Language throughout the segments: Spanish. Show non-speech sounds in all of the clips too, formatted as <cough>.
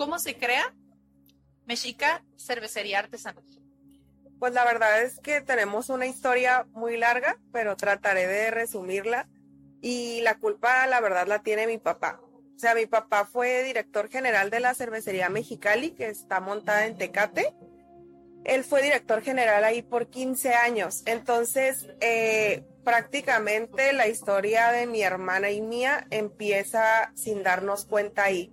¿Cómo se crea Mexica Cervecería Artesanal? Pues la verdad es que tenemos una historia muy larga, pero trataré de resumirla. Y la culpa, la verdad, la tiene mi papá. O sea, mi papá fue director general de la cervecería Mexicali, que está montada en Tecate. Él fue director general ahí por 15 años. Entonces, eh, prácticamente la historia de mi hermana y mía empieza sin darnos cuenta ahí.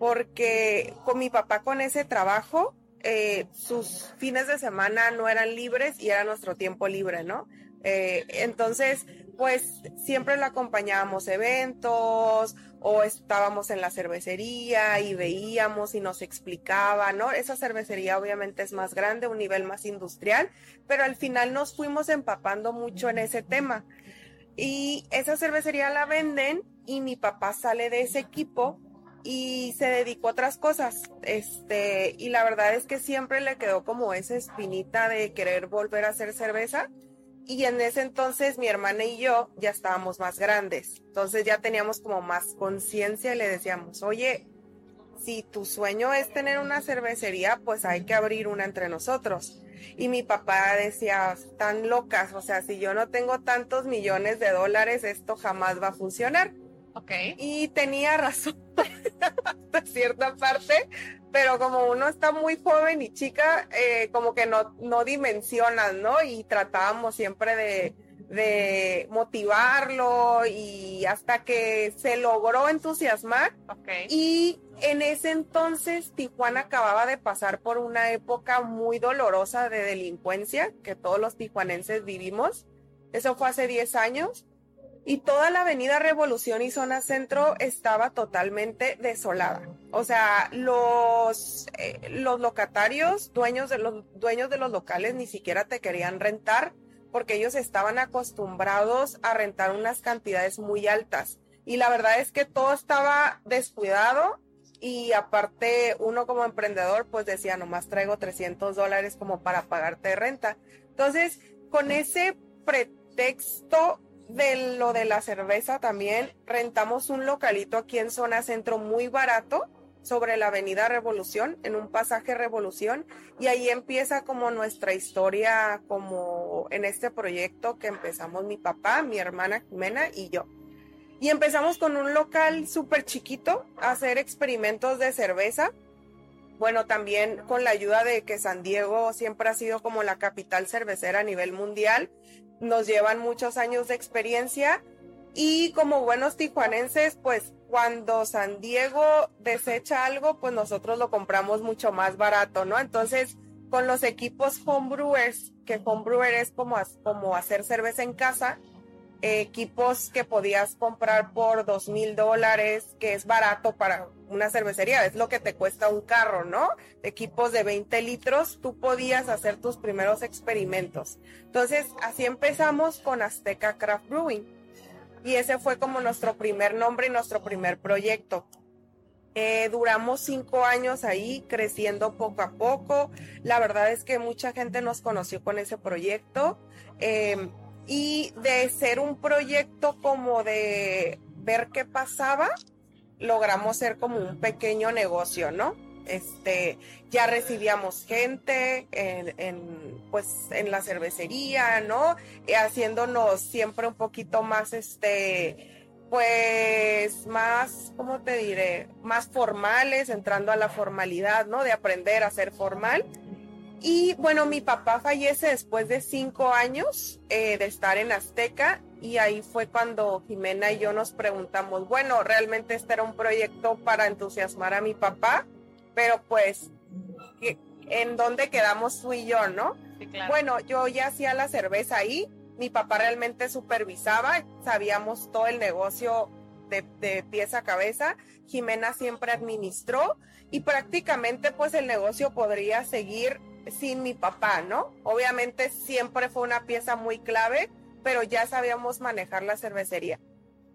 Porque con mi papá con ese trabajo, eh, sus fines de semana no eran libres y era nuestro tiempo libre, ¿no? Eh, entonces, pues siempre lo acompañábamos eventos o estábamos en la cervecería y veíamos y nos explicaba, ¿no? Esa cervecería obviamente es más grande, un nivel más industrial, pero al final nos fuimos empapando mucho en ese tema. Y esa cervecería la venden y mi papá sale de ese equipo y se dedicó a otras cosas. Este, y la verdad es que siempre le quedó como esa espinita de querer volver a hacer cerveza. Y en ese entonces mi hermana y yo ya estábamos más grandes. Entonces ya teníamos como más conciencia y le decíamos, oye, si tu sueño es tener una cervecería, pues hay que abrir una entre nosotros. Y mi papá decía, tan locas, o sea, si yo no tengo tantos millones de dólares, esto jamás va a funcionar. Ok. Y tenía razón <laughs> hasta cierta parte, pero como uno está muy joven y chica, eh, como que no, no dimensionas, ¿no? Y tratábamos siempre de, de motivarlo y hasta que se logró entusiasmar. Y en ese entonces Tijuana acababa de pasar por una época muy dolorosa de delincuencia que todos los tijuanenses vivimos. Eso fue hace 10 años y toda la avenida Revolución y zona centro estaba totalmente desolada. O sea, los, eh, los locatarios, dueños de los, dueños de los locales ni siquiera te querían rentar porque ellos estaban acostumbrados a rentar unas cantidades muy altas. Y la verdad es que todo estaba descuidado y aparte uno como emprendedor pues decía, nomás traigo 300 dólares como para pagarte renta. Entonces, con ese pretexto de lo de la cerveza también, rentamos un localito aquí en zona centro muy barato sobre la avenida Revolución, en un pasaje Revolución, y ahí empieza como nuestra historia, como en este proyecto que empezamos mi papá, mi hermana Jimena y yo. Y empezamos con un local súper chiquito a hacer experimentos de cerveza. Bueno, también con la ayuda de que San Diego siempre ha sido como la capital cervecera a nivel mundial, nos llevan muchos años de experiencia y como buenos tijuanenses, pues cuando San Diego desecha algo, pues nosotros lo compramos mucho más barato, ¿no? Entonces, con los equipos homebrewers, que homebrewer es como, como hacer cerveza en casa, equipos que podías comprar por dos mil dólares, que es barato para una cervecería, es lo que te cuesta un carro, ¿no? Equipos de 20 litros, tú podías hacer tus primeros experimentos. Entonces, así empezamos con Azteca Craft Brewing. Y ese fue como nuestro primer nombre y nuestro primer proyecto. Eh, duramos cinco años ahí, creciendo poco a poco. La verdad es que mucha gente nos conoció con ese proyecto. Eh, y de ser un proyecto como de ver qué pasaba, logramos ser como un pequeño negocio, ¿no? Este, ya recibíamos gente en, pues, en la cervecería, ¿no? Haciéndonos siempre un poquito más, este, pues, más, ¿cómo te diré? Más formales, entrando a la formalidad, ¿no? De aprender a ser formal. Y bueno, mi papá fallece después de cinco años eh, de estar en Azteca y ahí fue cuando Jimena y yo nos preguntamos, bueno, realmente este era un proyecto para entusiasmar a mi papá, pero pues, ¿en dónde quedamos tú y yo, no? Bueno, yo ya hacía la cerveza ahí, mi papá realmente supervisaba, sabíamos todo el negocio de, de pies a cabeza. Jimena siempre administró y prácticamente pues el negocio podría seguir sin mi papá, ¿no? Obviamente siempre fue una pieza muy clave, pero ya sabíamos manejar la cervecería.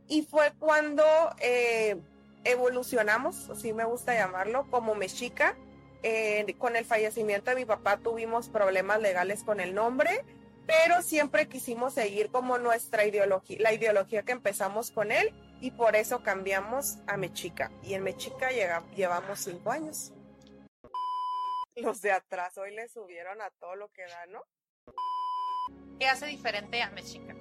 Y fue cuando eh, evolucionamos, así me gusta llamarlo, como Mexica. Eh, con el fallecimiento de mi papá tuvimos problemas legales con el nombre, pero siempre quisimos seguir como nuestra ideología, la ideología que empezamos con él, y por eso cambiamos a Mexica. Y en Mexica llevamos cinco años. Los de atrás hoy le subieron a todo lo que da, ¿no? ¿Qué hace diferente a Mexica?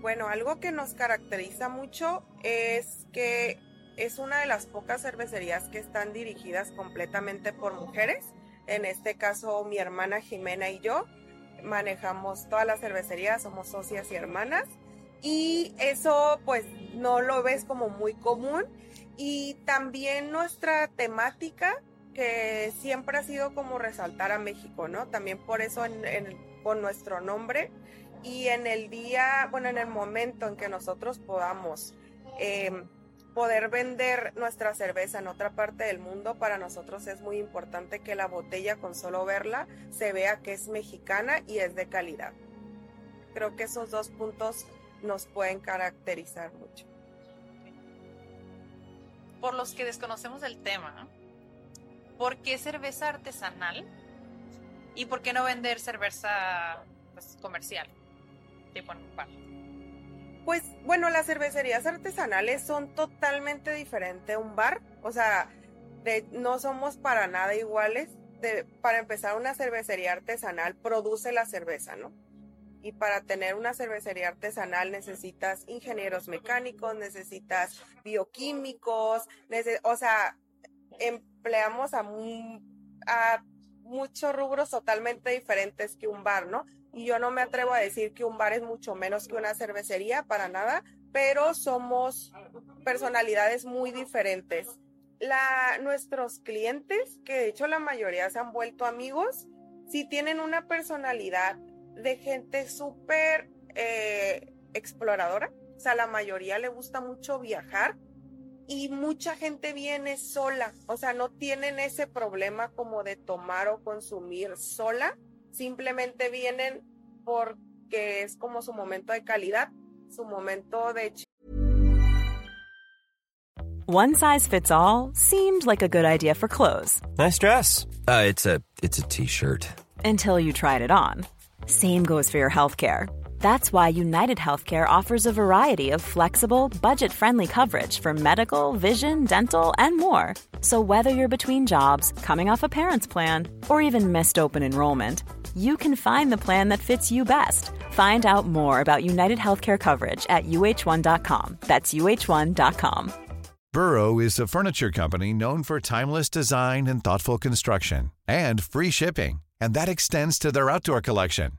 Bueno, algo que nos caracteriza mucho es que es una de las pocas cervecerías que están dirigidas completamente por mujeres. En este caso, mi hermana Jimena y yo manejamos toda la cervecería, somos socias y hermanas. Y eso pues no lo ves como muy común. Y también nuestra temática que siempre ha sido como resaltar a México, ¿no? También por eso en, con nuestro nombre y en el día, bueno, en el momento en que nosotros podamos em, poder vender nuestra cerveza en otra parte del mundo, para nosotros es muy importante que la botella, con solo verla, se vea que es mexicana y es de calidad. Creo que esos dos puntos nos pueden caracterizar mucho. Por los que desconocemos el tema, ¿por qué cerveza artesanal? ¿Y por qué no vender cerveza pues, comercial? Tipo en un bar. Pues bueno, las cervecerías artesanales son totalmente diferentes a un bar. O sea, no somos para nada iguales. Para empezar, una cervecería artesanal produce la cerveza, ¿no? Y para tener una cervecería artesanal necesitas ingenieros mecánicos, necesitas bioquímicos, o sea, empleamos a, a muchos rubros totalmente diferentes que un bar, ¿no? Y yo no me atrevo a decir que un bar es mucho menos que una cervecería, para nada, pero somos personalidades muy diferentes. La, nuestros clientes, que de hecho la mayoría se han vuelto amigos, sí tienen una personalidad de gente súper eh, exploradora. O sea, la mayoría le gusta mucho viajar y mucha gente viene sola, o sea, no tienen ese problema como de tomar o consumir sola, simplemente vienen porque es como su momento de calidad, su momento de... One size fits all seemed like a good idea for clothes. Nice dress. Uh, it's a it's a t-shirt. Until you tried it on. Same goes for your healthcare. That's why United Healthcare offers a variety of flexible, budget friendly coverage for medical, vision, dental, and more. So, whether you're between jobs, coming off a parent's plan, or even missed open enrollment, you can find the plan that fits you best. Find out more about United Healthcare coverage at uh1.com. That's uh1.com. Burrow is a furniture company known for timeless design and thoughtful construction, and free shipping, and that extends to their outdoor collection.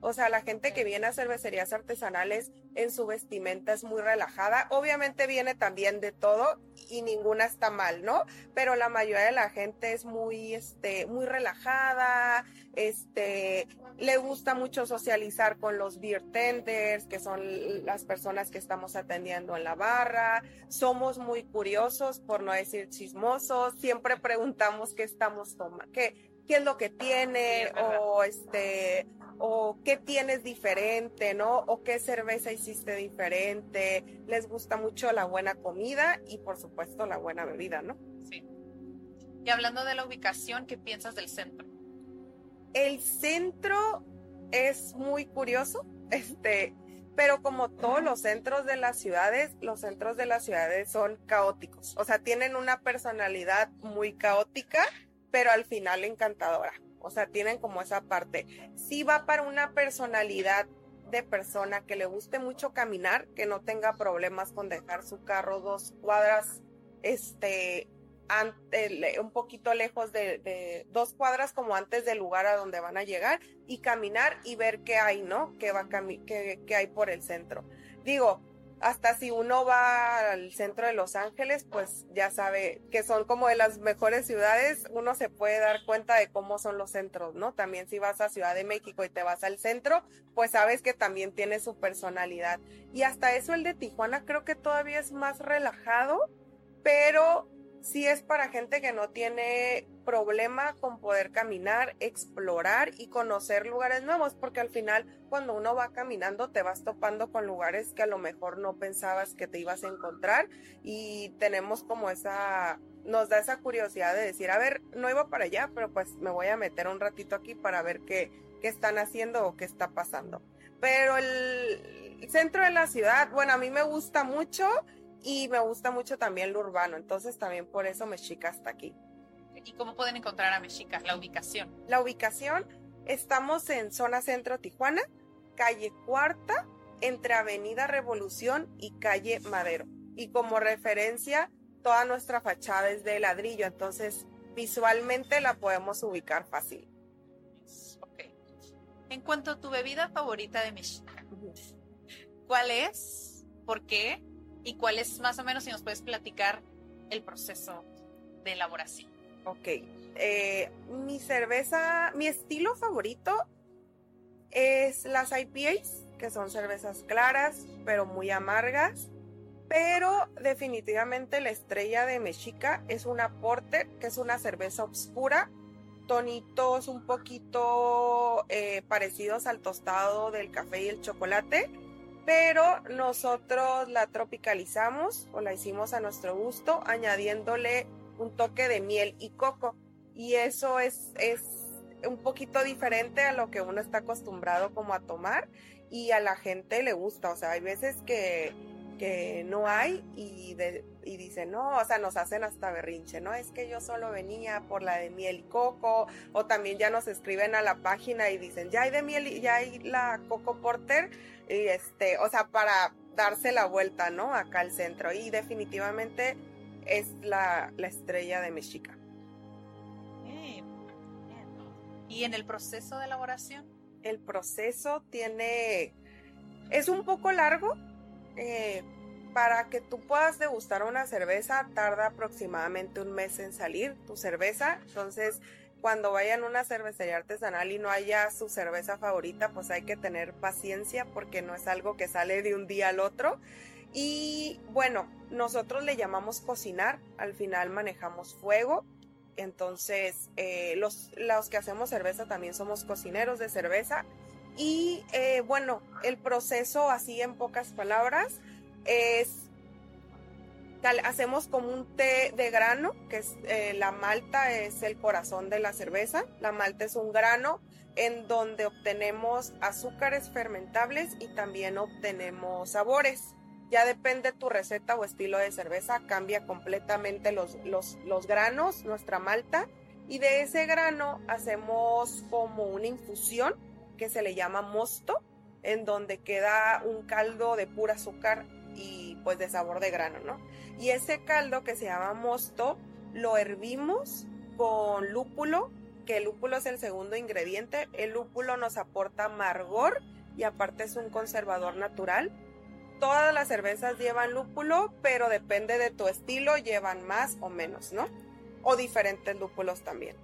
O sea, la gente que viene a cervecerías artesanales en su vestimenta es muy relajada. Obviamente viene también de todo y ninguna está mal, ¿no? Pero la mayoría de la gente es muy, este, muy relajada, este, le gusta mucho socializar con los beer tenders, que son las personas que estamos atendiendo en la barra. Somos muy curiosos, por no decir chismosos. Siempre preguntamos qué estamos tomando, qué, qué es lo que tiene o este o qué tienes diferente, ¿no? O qué cerveza hiciste diferente. Les gusta mucho la buena comida y por supuesto la buena bebida, ¿no? Sí. Y hablando de la ubicación, ¿qué piensas del centro? El centro es muy curioso, <laughs> este, pero como todos los centros de las ciudades, los centros de las ciudades son caóticos, o sea, tienen una personalidad muy caótica, pero al final encantadora o sea, tienen como esa parte. Sí va para una personalidad de persona que le guste mucho caminar, que no tenga problemas con dejar su carro dos cuadras, este, un poquito lejos de, dos cuadras como antes del lugar a donde van a llegar y caminar y ver qué hay, ¿no? ¿Qué, va qué, qué hay por el centro. Digo, hasta si uno va al centro de Los Ángeles, pues ya sabe que son como de las mejores ciudades, uno se puede dar cuenta de cómo son los centros, ¿no? También si vas a Ciudad de México y te vas al centro, pues sabes que también tiene su personalidad. Y hasta eso el de Tijuana creo que todavía es más relajado, pero sí es para gente que no tiene problema con poder caminar, explorar y conocer lugares nuevos, porque al final cuando uno va caminando te vas topando con lugares que a lo mejor no pensabas que te ibas a encontrar y tenemos como esa, nos da esa curiosidad de decir, a ver, no iba para allá, pero pues me voy a meter un ratito aquí para ver qué, qué están haciendo o qué está pasando. Pero el centro de la ciudad, bueno, a mí me gusta mucho y me gusta mucho también lo urbano, entonces también por eso Mexica está aquí. ¿Y cómo pueden encontrar a Mexica? La ubicación. La ubicación, estamos en zona centro Tijuana, calle Cuarta, entre Avenida Revolución y calle Madero. Y como referencia, toda nuestra fachada es de ladrillo, entonces visualmente la podemos ubicar fácil. Ok. En cuanto a tu bebida favorita de Mexica, ¿cuál es? ¿Por qué? Y cuál es más o menos, si nos puedes platicar el proceso de elaboración. Ok, eh, mi cerveza, mi estilo favorito es las IPAs, que son cervezas claras, pero muy amargas. Pero definitivamente la estrella de Mexica es una Porter, que es una cerveza oscura, tonitos un poquito eh, parecidos al tostado del café y el chocolate pero nosotros la tropicalizamos o la hicimos a nuestro gusto, añadiéndole un toque de miel y coco. Y eso es, es un poquito diferente a lo que uno está acostumbrado como a tomar y a la gente le gusta. O sea, hay veces que, que no hay y, y dicen, no, o sea, nos hacen hasta berrinche, ¿no? Es que yo solo venía por la de miel y coco, o también ya nos escriben a la página y dicen, ya hay de miel y ya hay la coco porter, y este, o sea, para darse la vuelta, ¿no? Acá al centro. Y definitivamente es la, estrella de Mexica. ¿Y en el proceso de elaboración? El proceso tiene, es un poco largo. Eh, para que tú puedas degustar una cerveza tarda aproximadamente un mes en salir tu cerveza. Entonces, cuando vayan a una cervecería artesanal y no haya su cerveza favorita, pues hay que tener paciencia porque no es algo que sale de un día al otro. Y bueno, nosotros le llamamos cocinar, al final manejamos fuego. Entonces, eh, los, los que hacemos cerveza también somos cocineros de cerveza. Y eh, bueno, el proceso así en pocas palabras es hacemos como un té de grano, que es eh, la malta es el corazón de la cerveza. La malta es un grano en donde obtenemos azúcares fermentables y también obtenemos sabores. Ya depende tu receta o estilo de cerveza, cambia completamente los, los, los granos, nuestra malta. Y de ese grano hacemos como una infusión que se le llama mosto, en donde queda un caldo de pura azúcar y pues de sabor de grano, ¿no? Y ese caldo que se llama mosto lo hervimos con lúpulo, que el lúpulo es el segundo ingrediente. El lúpulo nos aporta amargor y aparte es un conservador natural. Todas las cervezas llevan lúpulo, pero depende de tu estilo, llevan más o menos, ¿no? O diferentes lúpulos también.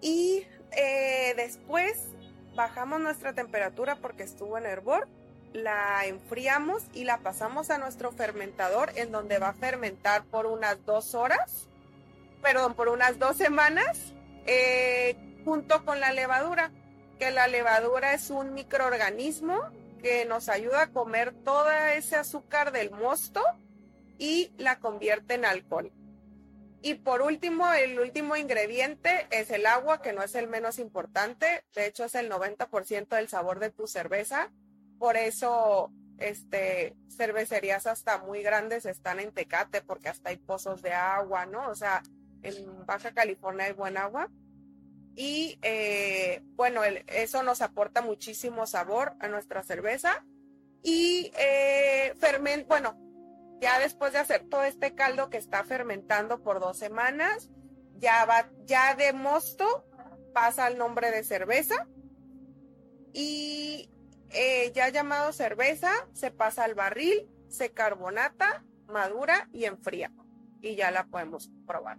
Y eh, después bajamos nuestra temperatura porque estuvo en hervor la enfriamos y la pasamos a nuestro fermentador en donde va a fermentar por unas dos horas, perdón, por unas dos semanas, eh, junto con la levadura, que la levadura es un microorganismo que nos ayuda a comer todo ese azúcar del mosto y la convierte en alcohol. Y por último, el último ingrediente es el agua, que no es el menos importante, de hecho es el 90% del sabor de tu cerveza por eso, este, cervecerías hasta muy grandes están en Tecate, porque hasta hay pozos de agua, ¿no? O sea, en Baja California hay buen agua. y eh, bueno, eso nos aporta muchísimo sabor a nuestra cerveza y eh, ferment, bueno, ya después de hacer todo este caldo que está fermentando por dos semanas, ya va, ya de mosto pasa al nombre de cerveza y eh, ya llamado cerveza se pasa al barril, se carbonata, madura y enfría y ya la podemos probar.